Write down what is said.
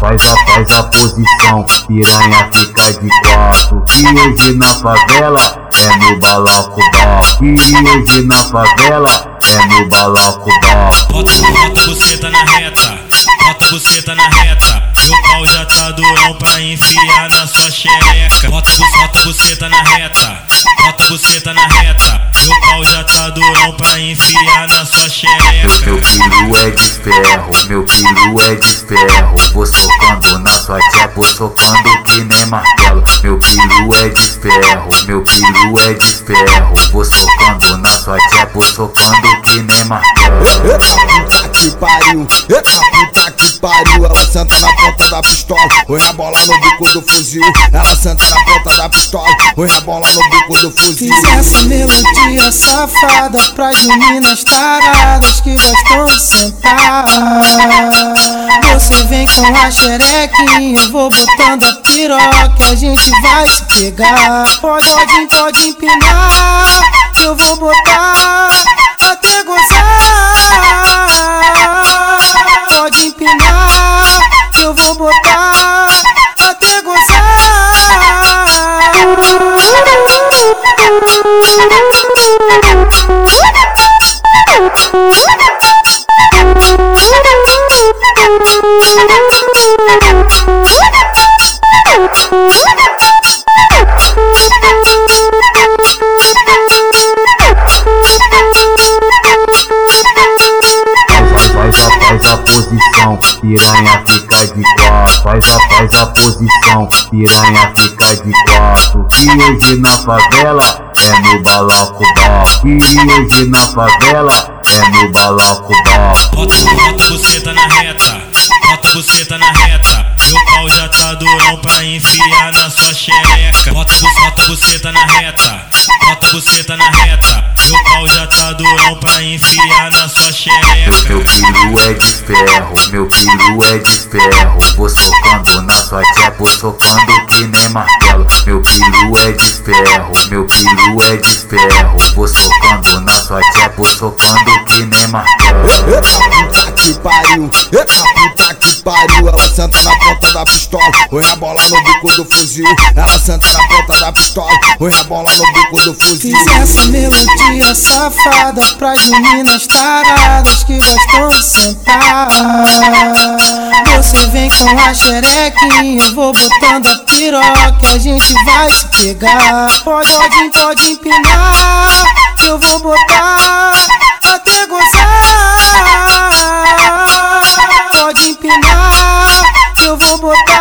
faz a, faz a posição, piranha fica de quatro. Que hoje na favela é no balaco Que hoje na favela é no balaco Bota, bota você na reta, bota você tá na reta. Meu pau já tá durão pra enfiar na sua xereca. Bota, bota você na reta, bota você tá na reta. Meu pau já tá durão pra enfiar na sua xereca. Ferro, meu piru é de ferro. Vou socando na sua tia, vou socando que nem martelo. Meu piru é de ferro, meu piru é de ferro. Vou socando na sua tia, vou socando que nem martelo. Eita puta que pariu, eita puta que pariu. Ela senta na ponta da pistola, põe a bola no bico do fuzil. Ela senta na ponta da pistola, põe a bola no bico do fuzil. Fiz essa melodia safada pras meninas taradas que gostam de sentar. Você vem com a xerequinha, eu vou botando a piroca, a gente vai se pegar. Pode, pode, pode empinar, eu vou botar eu vou botar até gozar. faz a posição, piranha fica de quatro. Faz a, faz a posição, piranha fica de quatro. Que hoje na favela é no balaco Que hoje na favela é no balaco Bota, bota você tá na reta, bota você tá na reta. Meu pau já tá durão pra enfiar na sua xereca. Bota, bota você tá na reta, bota você tá na reta. Meu pau já tá durão pra enfiar na sua xereca. Meu, meu piru é de ferro, meu piru é de ferro. Vou socando na sua tia, vou socando que nem martelo. Meu piru é de ferro, meu piru é de ferro. Vou socando na sua tia, vou socando que nem martelo. Eita puta que pariu, eita puta que pariu. Ela senta na ponta da pistola, põe a bola no bico do fuzil. Ela senta na ponta da pistola, põe a bola no bico do fuzil. Fiz essa melodia safada pras meninas taradas que gostam de sentar. Você vem com a xerequinha, eu vou botando a piroca, a gente vai se pegar. Pode, pode, pode empinar, eu vou botar gozar.